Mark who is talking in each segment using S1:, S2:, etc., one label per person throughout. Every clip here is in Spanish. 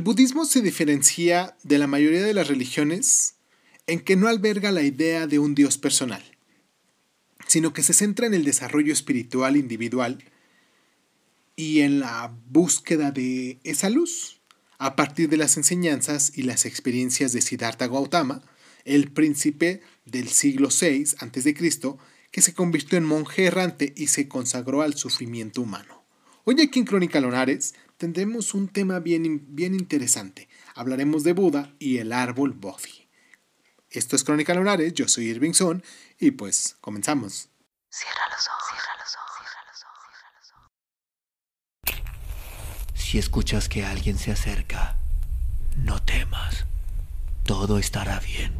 S1: El budismo se diferencia de la mayoría de las religiones en que no alberga la idea de un Dios personal, sino que se centra en el desarrollo espiritual individual y en la búsqueda de esa luz a partir de las enseñanzas y las experiencias de Siddhartha Gautama, el príncipe del siglo VI a.C., que se convirtió en monje errante y se consagró al sufrimiento humano. Hoy aquí en Crónica Lonares tendremos un tema bien, bien interesante. Hablaremos de Buda y el árbol Bodhi. Esto es Crónica Lunares, yo soy Irving Son y pues comenzamos. Cierra los ojos, cierra los ojos, cierra los ojos,
S2: cierra los ojos. Si escuchas que alguien se acerca, no temas. Todo estará bien.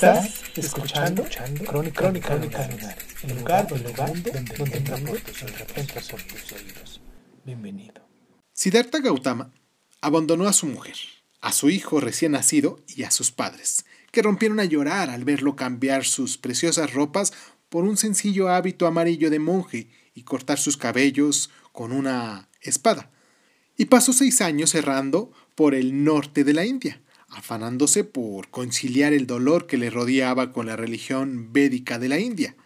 S3: Estás escuchando, Crónica, Crónica, Crónica el lugar, el lugar donde, donde, tus tus oídos. Bienvenido.
S1: Siddhartha Gautama abandonó a su mujer, a su hijo recién nacido y a sus padres, que rompieron a llorar al verlo cambiar sus preciosas ropas por un sencillo hábito amarillo de monje y cortar sus cabellos con una espada. Y pasó seis años errando por el norte de la India, afanándose por conciliar el dolor que le rodeaba con la religión védica de la India.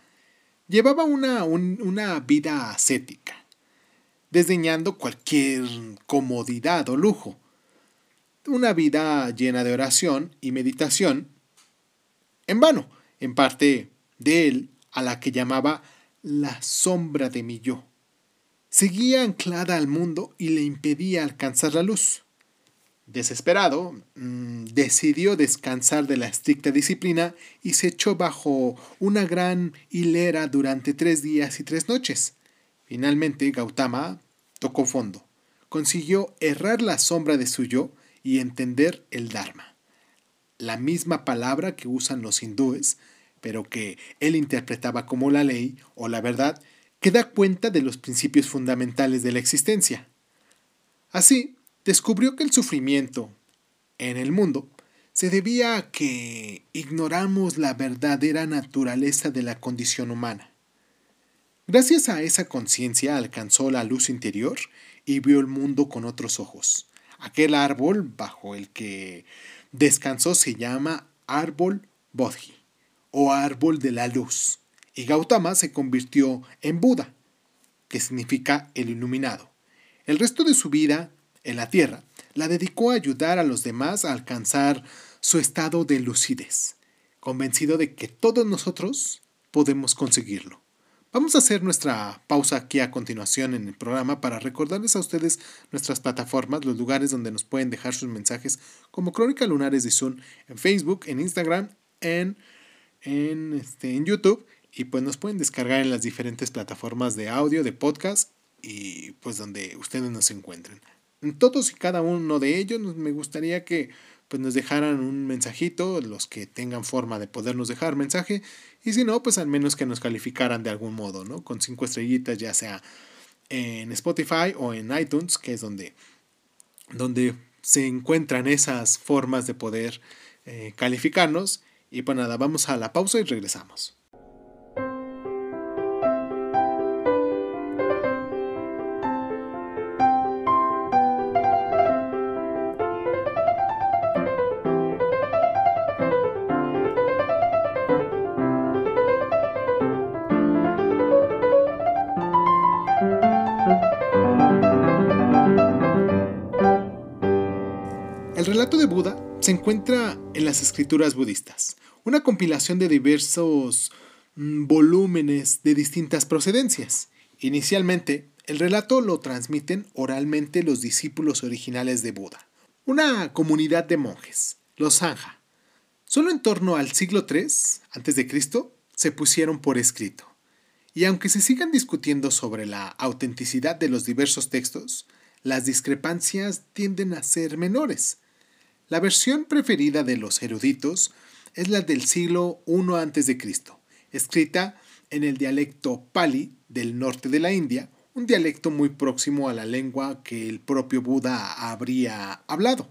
S1: Llevaba una, una vida ascética, desdeñando cualquier comodidad o lujo. Una vida llena de oración y meditación, en vano, en parte de él, a la que llamaba la sombra de mi yo. Seguía anclada al mundo y le impedía alcanzar la luz. Desesperado, mm, decidió descansar de la estricta disciplina y se echó bajo una gran hilera durante tres días y tres noches. Finalmente, Gautama tocó fondo. Consiguió errar la sombra de su yo y entender el Dharma. La misma palabra que usan los hindúes, pero que él interpretaba como la ley o la verdad, que da cuenta de los principios fundamentales de la existencia. Así, descubrió que el sufrimiento en el mundo se debía a que ignoramos la verdadera naturaleza de la condición humana. Gracias a esa conciencia alcanzó la luz interior y vio el mundo con otros ojos. Aquel árbol bajo el que descansó se llama árbol Bodhi o árbol de la luz, y Gautama se convirtió en Buda, que significa el iluminado. El resto de su vida en la Tierra, la dedicó a ayudar a los demás a alcanzar su estado de lucidez, convencido de que todos nosotros podemos conseguirlo. Vamos a hacer nuestra pausa aquí a continuación en el programa para recordarles a ustedes nuestras plataformas, los lugares donde nos pueden dejar sus mensajes, como Crónica Lunares de Zoom en Facebook, en Instagram, en, en, este, en YouTube, y pues nos pueden descargar en las diferentes plataformas de audio, de podcast, y pues donde ustedes nos encuentren todos y cada uno de ellos me gustaría que pues nos dejaran un mensajito, los que tengan forma de podernos dejar mensaje, y si no, pues al menos que nos calificaran de algún modo, ¿no? Con cinco estrellitas, ya sea en Spotify o en iTunes, que es donde, donde se encuentran esas formas de poder eh, calificarnos. Y pues nada, vamos a la pausa y regresamos. Relato de Buda se encuentra en las escrituras budistas, una compilación de diversos mm, volúmenes de distintas procedencias. Inicialmente, el relato lo transmiten oralmente los discípulos originales de Buda, una comunidad de monjes, los Sangha. Solo en torno al siglo III a.C. se pusieron por escrito. Y aunque se sigan discutiendo sobre la autenticidad de los diversos textos, las discrepancias tienden a ser menores, la versión preferida de los eruditos es la del siglo I a.C., escrita en el dialecto Pali del norte de la India, un dialecto muy próximo a la lengua que el propio Buda habría hablado.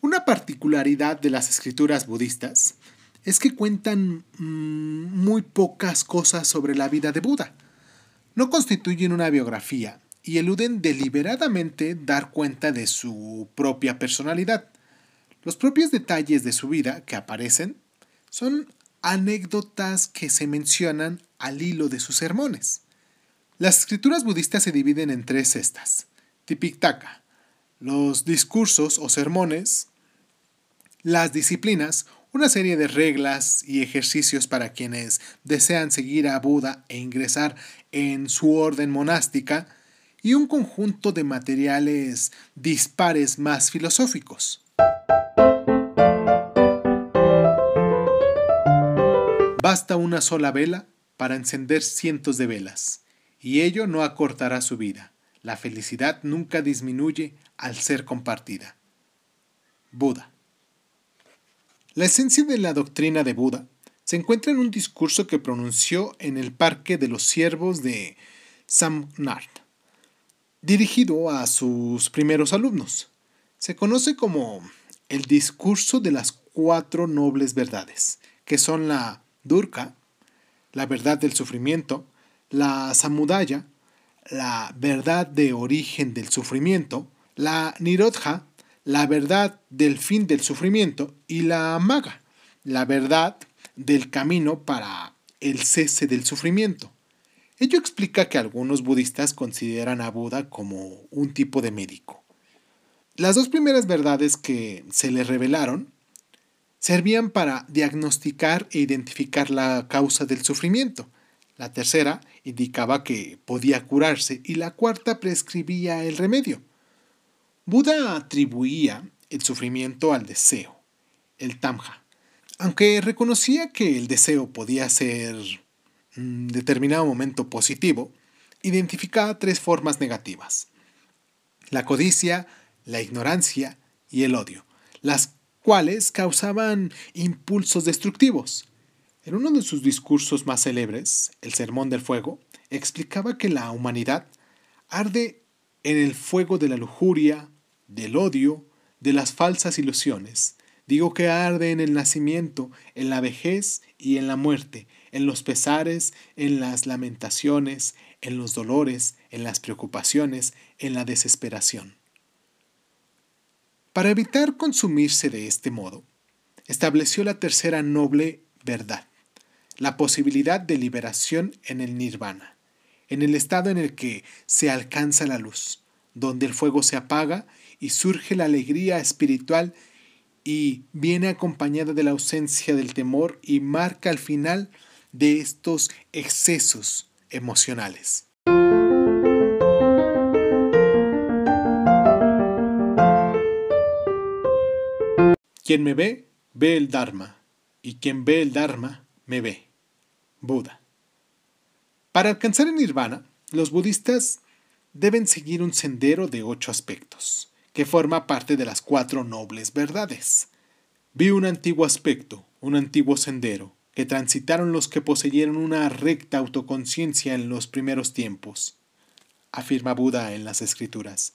S1: Una particularidad de las escrituras budistas es que cuentan mm, muy pocas cosas sobre la vida de Buda. No constituyen una biografía y eluden deliberadamente dar cuenta de su propia personalidad. Los propios detalles de su vida que aparecen son anécdotas que se mencionan al hilo de sus sermones. Las escrituras budistas se dividen en tres cestas. Tipitaka, los discursos o sermones, las disciplinas, una serie de reglas y ejercicios para quienes desean seguir a Buda e ingresar en su orden monástica, y un conjunto de materiales dispares más filosóficos. Basta una sola vela para encender cientos de velas y ello no acortará su vida. La felicidad nunca disminuye al ser compartida. Buda. La esencia de la doctrina de Buda se encuentra en un discurso que pronunció en el Parque de los Siervos de Samnart, dirigido a sus primeros alumnos. Se conoce como el discurso de las cuatro nobles verdades, que son la Durka, la verdad del sufrimiento, la samudaya, la verdad de origen del sufrimiento, la nirodha, la verdad del fin del sufrimiento, y la maga, la verdad del camino para el cese del sufrimiento. Ello explica que algunos budistas consideran a Buda como un tipo de médico. Las dos primeras verdades que se le revelaron servían para diagnosticar e identificar la causa del sufrimiento, la tercera indicaba que podía curarse y la cuarta prescribía el remedio. Buda atribuía el sufrimiento al deseo, el tamja, aunque reconocía que el deseo podía ser determinado momento positivo, identificaba tres formas negativas. La codicia, la ignorancia y el odio, las cuales causaban impulsos destructivos. En uno de sus discursos más célebres, el Sermón del Fuego, explicaba que la humanidad arde en el fuego de la lujuria, del odio, de las falsas ilusiones. Digo que arde en el nacimiento, en la vejez y en la muerte, en los pesares, en las lamentaciones, en los dolores, en las preocupaciones, en la desesperación. Para evitar consumirse de este modo, estableció la tercera noble verdad, la posibilidad de liberación en el nirvana, en el estado en el que se alcanza la luz, donde el fuego se apaga y surge la alegría espiritual y viene acompañada de la ausencia del temor y marca el final de estos excesos emocionales. Quien me ve, ve el Dharma, y quien ve el Dharma, me ve. Buda. Para alcanzar el nirvana, los budistas deben seguir un sendero de ocho aspectos, que forma parte de las cuatro nobles verdades. Vi un antiguo aspecto, un antiguo sendero, que transitaron los que poseyeron una recta autoconciencia en los primeros tiempos, afirma Buda en las escrituras.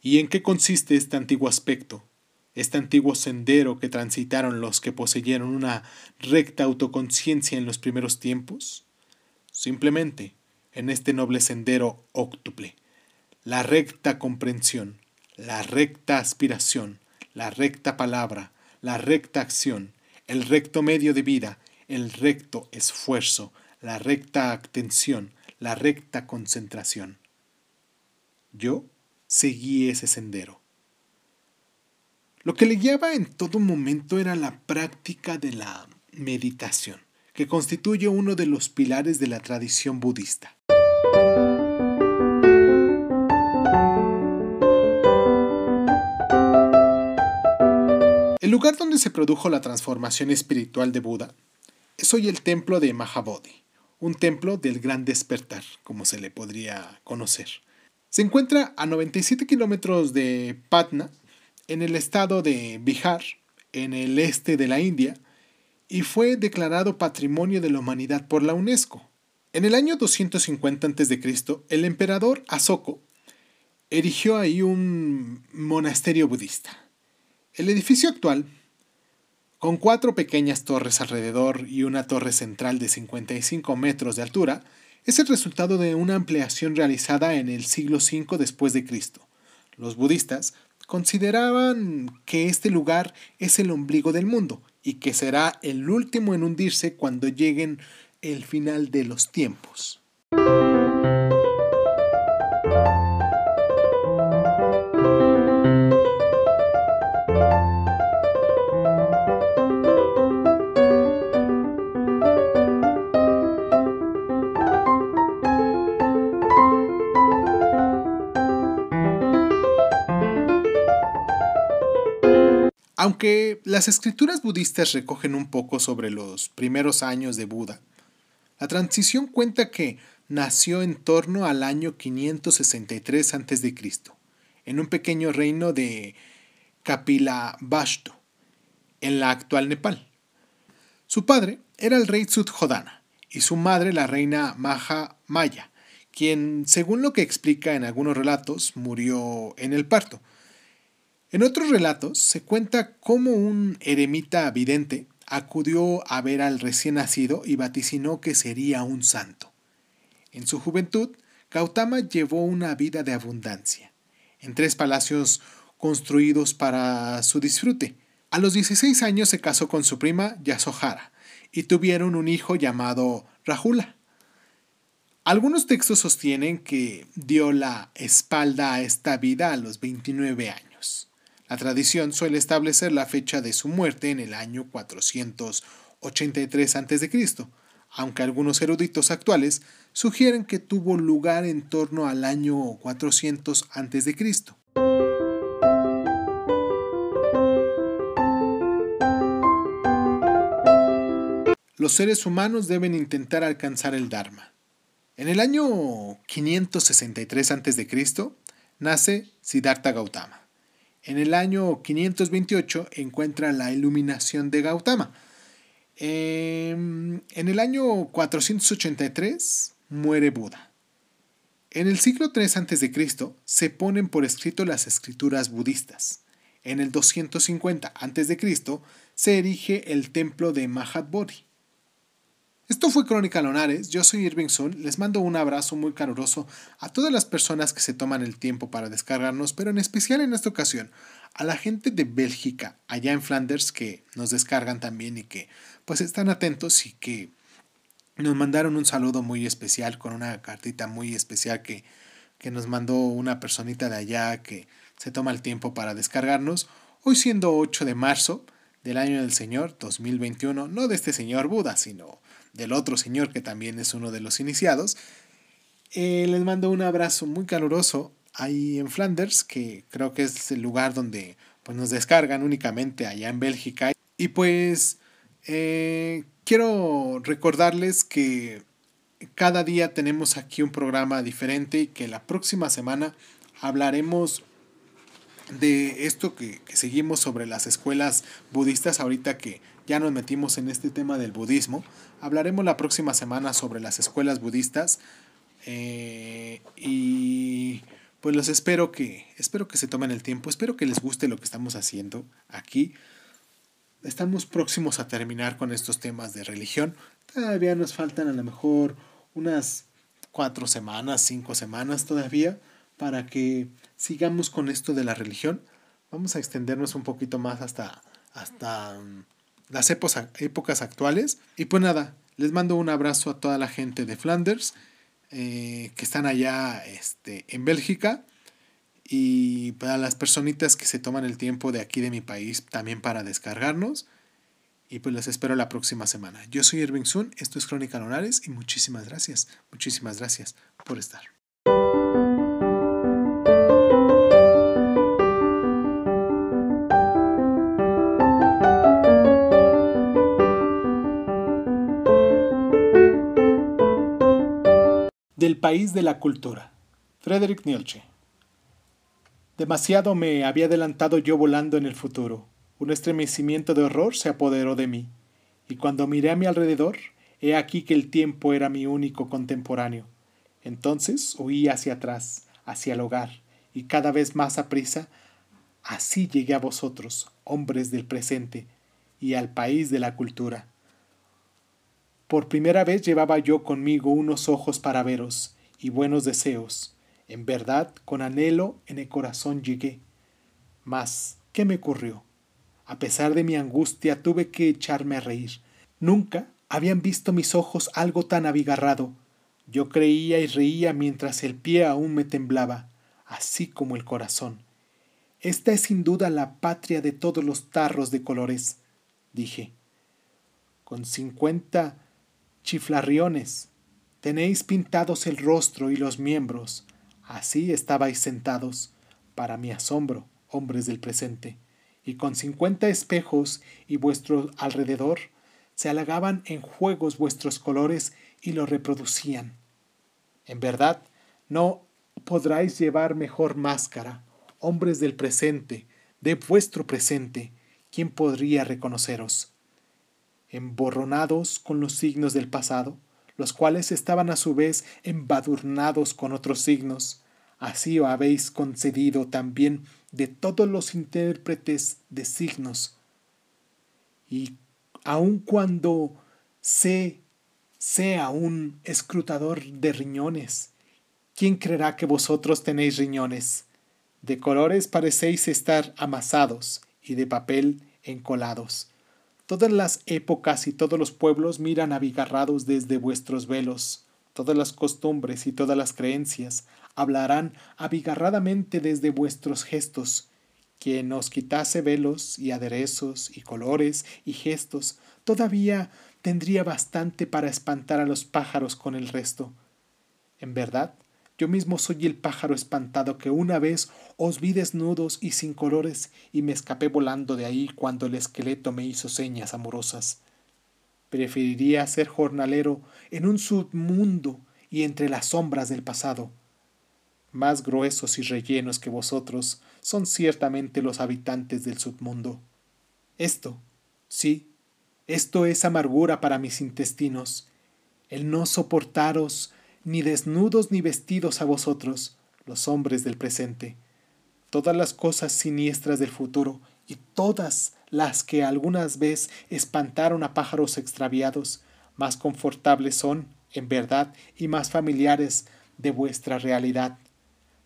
S1: ¿Y en qué consiste este antiguo aspecto? este antiguo sendero que transitaron los que poseyeron una recta autoconciencia en los primeros tiempos? Simplemente, en este noble sendero óctuple, la recta comprensión, la recta aspiración, la recta palabra, la recta acción, el recto medio de vida, el recto esfuerzo, la recta atención, la recta concentración. Yo seguí ese sendero lo que le guiaba en todo momento era la práctica de la meditación, que constituye uno de los pilares de la tradición budista. El lugar donde se produjo la transformación espiritual de Buda es hoy el templo de Mahabodhi, un templo del gran despertar, como se le podría conocer. Se encuentra a 97 kilómetros de Patna, en el estado de Bihar, en el este de la India, y fue declarado Patrimonio de la Humanidad por la UNESCO. En el año 250 a.C., el emperador Asoko erigió ahí un monasterio budista. El edificio actual, con cuatro pequeñas torres alrededor y una torre central de 55 metros de altura, es el resultado de una ampliación realizada en el siglo V después de Cristo. Los budistas consideraban que este lugar es el ombligo del mundo y que será el último en hundirse cuando lleguen el final de los tiempos. Aunque las escrituras budistas recogen un poco sobre los primeros años de Buda, la transición cuenta que nació en torno al año 563 a.C., en un pequeño reino de Kapilavastu, en la actual Nepal. Su padre era el rey Sudhodana y su madre la reina Maha Maya, quien, según lo que explica en algunos relatos, murió en el parto. En otros relatos se cuenta cómo un eremita vidente acudió a ver al recién nacido y vaticinó que sería un santo. En su juventud, Gautama llevó una vida de abundancia, en tres palacios construidos para su disfrute. A los 16 años se casó con su prima Yasohara y tuvieron un hijo llamado Rahula. Algunos textos sostienen que dio la espalda a esta vida a los 29 años. La tradición suele establecer la fecha de su muerte en el año 483 a.C., aunque algunos eruditos actuales sugieren que tuvo lugar en torno al año 400 a.C. Los seres humanos deben intentar alcanzar el Dharma. En el año 563 a.C. nace Siddhartha Gautama. En el año 528 encuentra la iluminación de Gautama. Em, en el año 483 muere Buda. En el siglo III a.C. se ponen por escrito las escrituras budistas. En el 250 a.C. se erige el templo de Mahabodhi. Esto fue Crónica Lonares, yo soy Irving Sun, les mando un abrazo muy caluroso a todas las personas que se toman el tiempo para descargarnos, pero en especial en esta ocasión a la gente de Bélgica, allá en Flanders, que nos descargan también y que pues están atentos y que nos mandaron un saludo muy especial con una cartita muy especial que, que nos mandó una personita de allá que se toma el tiempo para descargarnos. Hoy siendo 8 de marzo del año del Señor 2021, no de este señor Buda, sino del otro señor que también es uno de los iniciados. Eh, les mando un abrazo muy caluroso ahí en Flanders, que creo que es el lugar donde pues, nos descargan únicamente allá en Bélgica. Y pues eh, quiero recordarles que cada día tenemos aquí un programa diferente y que la próxima semana hablaremos de esto que, que, seguimos sobre las escuelas budistas, ahorita que ya nos metimos en este tema del budismo, hablaremos la próxima semana sobre las escuelas budistas eh, y pues los espero que, espero que se tomen el tiempo, espero que les guste lo que estamos haciendo aquí. Estamos próximos a terminar con estos temas de religión. Todavía nos faltan a lo mejor unas cuatro semanas, cinco semanas todavía para que sigamos con esto de la religión. Vamos a extendernos un poquito más hasta, hasta mm, las épocas actuales. Y pues nada, les mando un abrazo a toda la gente de Flanders eh, que están allá este, en Bélgica y para las personitas que se toman el tiempo de aquí de mi país también para descargarnos. Y pues les espero la próxima semana. Yo soy Irving Sun, esto es Crónica Lunares y muchísimas gracias, muchísimas gracias por estar. Del país de la cultura. Frederick Nietzsche. Demasiado me había adelantado yo volando en el futuro. Un estremecimiento de horror se apoderó de mí. Y cuando miré a mi alrededor, he aquí que el tiempo era mi único contemporáneo. Entonces huí hacia atrás, hacia el hogar, y cada vez más aprisa, así llegué a vosotros, hombres del presente, y al país de la cultura. Por primera vez llevaba yo conmigo unos ojos para veros, y buenos deseos. En verdad, con anhelo en el corazón llegué. Mas, ¿qué me ocurrió? A pesar de mi angustia tuve que echarme a reír. Nunca habían visto mis ojos algo tan abigarrado. Yo creía y reía mientras el pie aún me temblaba, así como el corazón. Esta es sin duda la patria de todos los tarros de colores, dije. Con cincuenta chiflarriones tenéis pintados el rostro y los miembros. Así estabais sentados, para mi asombro, hombres del presente, y con cincuenta espejos y vuestro alrededor se halagaban en juegos vuestros colores y lo reproducían. En verdad, no podráis llevar mejor máscara, hombres del presente, de vuestro presente, ¿quién podría reconoceros? Emborronados con los signos del pasado, los cuales estaban a su vez embadurnados con otros signos, así os habéis concedido también de todos los intérpretes de signos. Y aun cuando sé sea un escrutador de riñones, ¿quién creerá que vosotros tenéis riñones? De colores parecéis estar amasados y de papel encolados. Todas las épocas y todos los pueblos miran abigarrados desde vuestros velos. Todas las costumbres y todas las creencias hablarán abigarradamente desde vuestros gestos. Quien os quitase velos y aderezos y colores y gestos, todavía tendría bastante para espantar a los pájaros con el resto. En verdad, yo mismo soy el pájaro espantado que una vez os vi desnudos y sin colores y me escapé volando de ahí cuando el esqueleto me hizo señas amorosas. Preferiría ser jornalero en un submundo y entre las sombras del pasado. Más gruesos y rellenos que vosotros son ciertamente los habitantes del submundo. Esto, sí, esto es amargura para mis intestinos, el no soportaros ni desnudos ni vestidos a vosotros, los hombres del presente. Todas las cosas siniestras del futuro y todas las que algunas vez espantaron a pájaros extraviados, más confortables son, en verdad, y más familiares de vuestra realidad.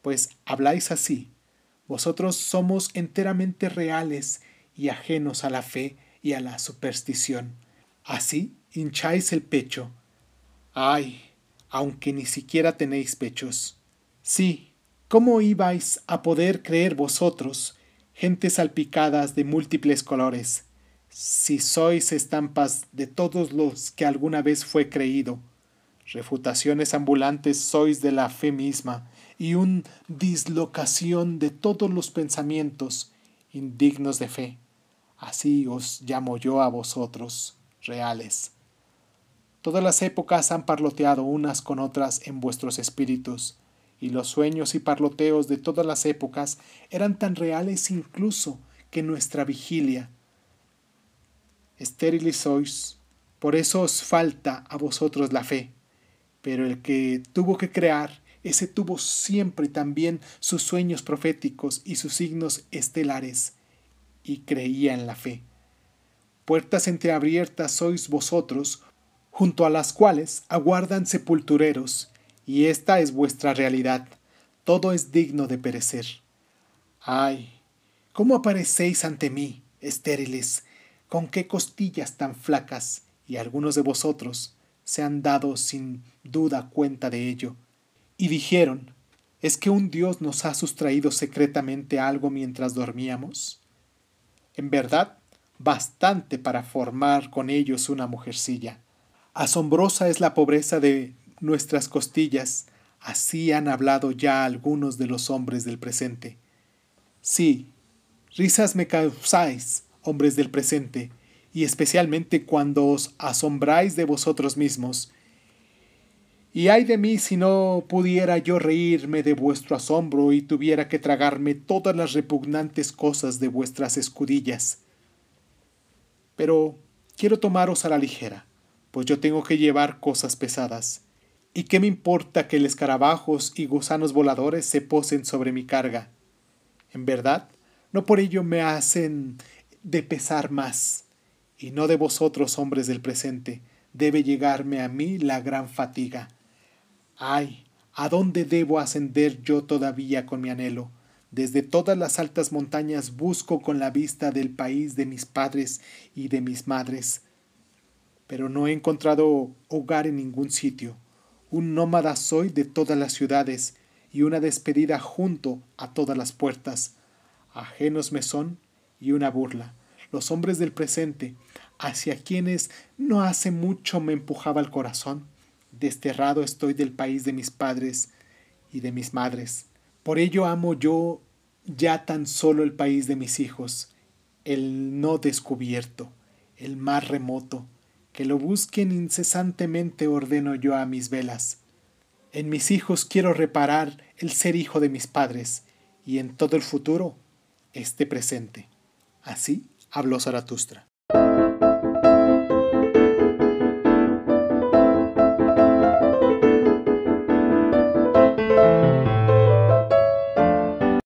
S1: Pues habláis así. Vosotros somos enteramente reales y ajenos a la fe y a la superstición. Así hincháis el pecho. Ay, aunque ni siquiera tenéis pechos. Sí, ¿cómo ibais a poder creer vosotros, gentes salpicadas de múltiples colores, si sois estampas de todos los que alguna vez fue creído? Refutaciones ambulantes sois de la fe misma y un dislocación de todos los pensamientos indignos de fe. Así os llamo yo a vosotros, reales. Todas las épocas han parloteado unas con otras en vuestros espíritus, y los sueños y parloteos de todas las épocas eran tan reales incluso que nuestra vigilia. Estériles sois, por eso os falta a vosotros la fe, pero el que tuvo que crear, ese tuvo siempre también sus sueños proféticos y sus signos estelares, y creía en la fe. Puertas entreabiertas sois vosotros, junto a las cuales aguardan sepultureros, y esta es vuestra realidad. Todo es digno de perecer. Ay, ¿cómo aparecéis ante mí, estériles? ¿Con qué costillas tan flacas? Y algunos de vosotros se han dado sin duda cuenta de ello. Y dijeron, ¿es que un Dios nos ha sustraído secretamente algo mientras dormíamos? En verdad, bastante para formar con ellos una mujercilla. Asombrosa es la pobreza de nuestras costillas, así han hablado ya algunos de los hombres del presente. Sí, risas me causáis, hombres del presente, y especialmente cuando os asombráis de vosotros mismos. Y ay de mí si no pudiera yo reírme de vuestro asombro y tuviera que tragarme todas las repugnantes cosas de vuestras escudillas. Pero quiero tomaros a la ligera, pues yo tengo que llevar cosas pesadas. ¿Y qué me importa que el escarabajos y gusanos voladores se posen sobre mi carga? En verdad, no por ello me hacen de pesar más, y no de vosotros, hombres del presente, debe llegarme a mí la gran fatiga. Ay, ¿a dónde debo ascender yo todavía con mi anhelo? Desde todas las altas montañas busco con la vista del país de mis padres y de mis madres. Pero no he encontrado hogar en ningún sitio. Un nómada soy de todas las ciudades y una despedida junto a todas las puertas. Ajenos me son y una burla. Los hombres del presente, hacia quienes no hace mucho me empujaba el corazón. Desterrado estoy del país de mis padres y de mis madres por ello amo yo ya tan solo el país de mis hijos, el no descubierto, el más remoto, que lo busquen incesantemente ordeno yo a mis velas. En mis hijos quiero reparar el ser hijo de mis padres, y en todo el futuro este presente. Así habló Zaratustra.